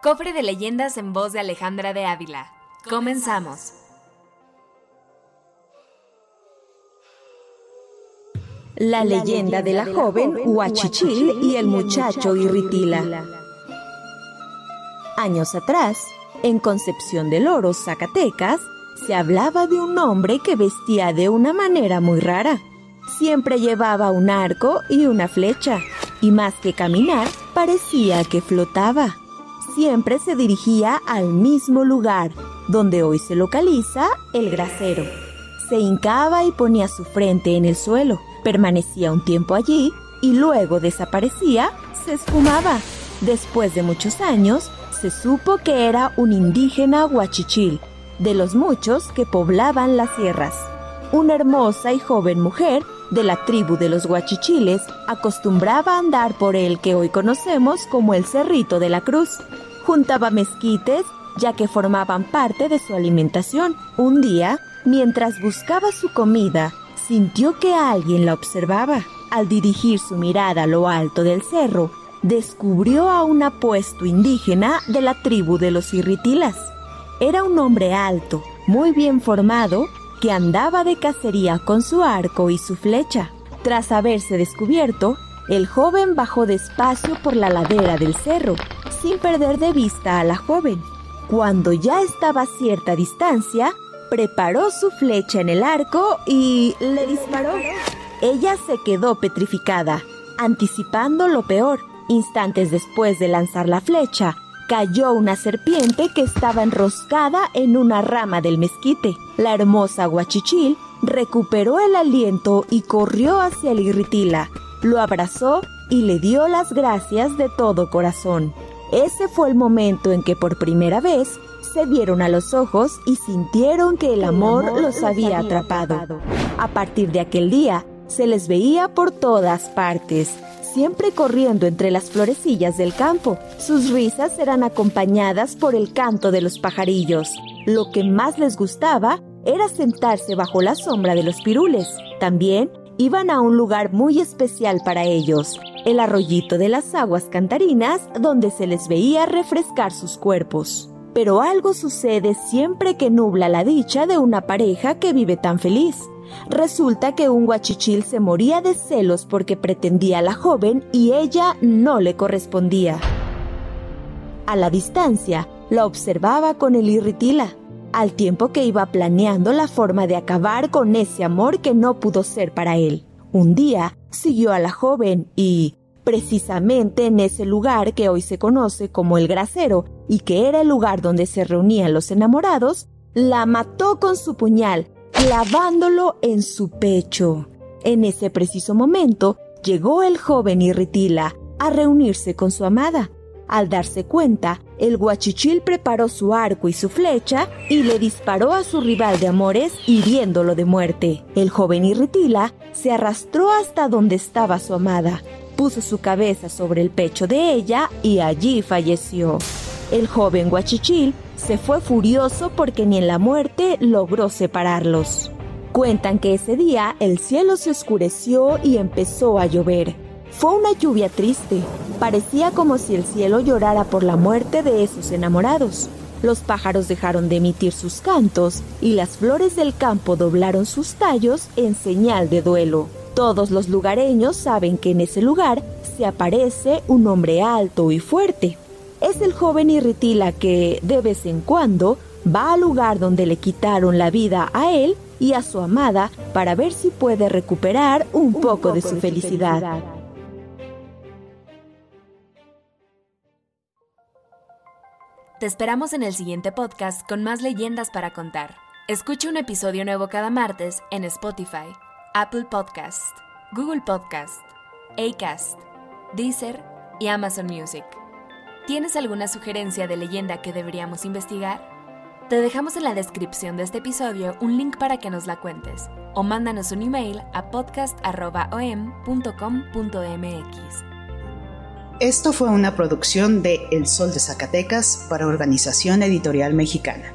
Cofre de leyendas en voz de Alejandra de Ávila. Comenzamos. La leyenda de la joven Huachichil y el muchacho Irritila. Años atrás, en Concepción del Oro, Zacatecas, se hablaba de un hombre que vestía de una manera muy rara. Siempre llevaba un arco y una flecha, y más que caminar, parecía que flotaba siempre se dirigía al mismo lugar, donde hoy se localiza el grasero. Se hincaba y ponía su frente en el suelo, permanecía un tiempo allí y luego desaparecía, se esfumaba. Después de muchos años, se supo que era un indígena huachichil, de los muchos que poblaban las sierras. Una hermosa y joven mujer de la tribu de los huachichiles acostumbraba andar por el que hoy conocemos como el Cerrito de la Cruz. Juntaba mezquites ya que formaban parte de su alimentación. Un día, mientras buscaba su comida, sintió que alguien la observaba. Al dirigir su mirada a lo alto del cerro, descubrió a un apuesto indígena de la tribu de los irritilas. Era un hombre alto, muy bien formado, que andaba de cacería con su arco y su flecha. Tras haberse descubierto, el joven bajó despacio por la ladera del cerro, sin perder de vista a la joven. Cuando ya estaba a cierta distancia, preparó su flecha en el arco y le disparó. Ella se quedó petrificada, anticipando lo peor. Instantes después de lanzar la flecha, cayó una serpiente que estaba enroscada en una rama del mezquite. La hermosa guachichil recuperó el aliento y corrió hacia el irritila. Lo abrazó y le dio las gracias de todo corazón. Ese fue el momento en que por primera vez se vieron a los ojos y sintieron que el amor, los había atrapado. A partir de aquel día, se les veía por todas partes siempre corriendo entre las florecillas del campo. Sus risas eran acompañadas por el canto de los pajarillos. Lo que más les gustaba era sentarse bajo la sombra de los pirules. También iban a un lugar muy especial para ellos, el arroyito de las aguas cantarinas, donde se les veía refrescar sus cuerpos. Pero algo sucede siempre que nubla la dicha de una pareja que vive tan feliz. Resulta que un guachichil se moría de celos porque pretendía a la joven y ella no le correspondía. A la distancia, la observaba con el irritila, al tiempo que iba planeando la forma de acabar con ese amor que no pudo ser para él. Un día siguió a la joven y, precisamente en ese lugar que hoy se conoce como el grasero y que era el lugar donde se reunían los enamorados, la mató con su puñal clavándolo en su pecho. En ese preciso momento llegó el joven Irritila a reunirse con su amada. Al darse cuenta, el guachichil preparó su arco y su flecha y le disparó a su rival de amores hiriéndolo de muerte. El joven Irritila se arrastró hasta donde estaba su amada, puso su cabeza sobre el pecho de ella y allí falleció. El joven guachichil se fue furioso porque ni en la muerte logró separarlos. Cuentan que ese día el cielo se oscureció y empezó a llover. Fue una lluvia triste. Parecía como si el cielo llorara por la muerte de esos enamorados. Los pájaros dejaron de emitir sus cantos y las flores del campo doblaron sus tallos en señal de duelo. Todos los lugareños saben que en ese lugar se aparece un hombre alto y fuerte, es el joven Irritila que, de vez en cuando, va al lugar donde le quitaron la vida a él y a su amada para ver si puede recuperar un, poco, de su felicidad. Te esperamos en el siguiente podcast con más leyendas para contar. Escucha un episodio nuevo cada martes en Spotify, Apple Podcast, Google Podcast, Acast, Deezer y Amazon Music. ¿Tienes alguna sugerencia de leyenda que deberíamos investigar? Te dejamos en la descripción de este episodio un link para que nos la cuentes o mándanos un email a podcast.om.com.mx. Esto fue una producción de El Sol de Zacatecas para Organización Editorial Mexicana.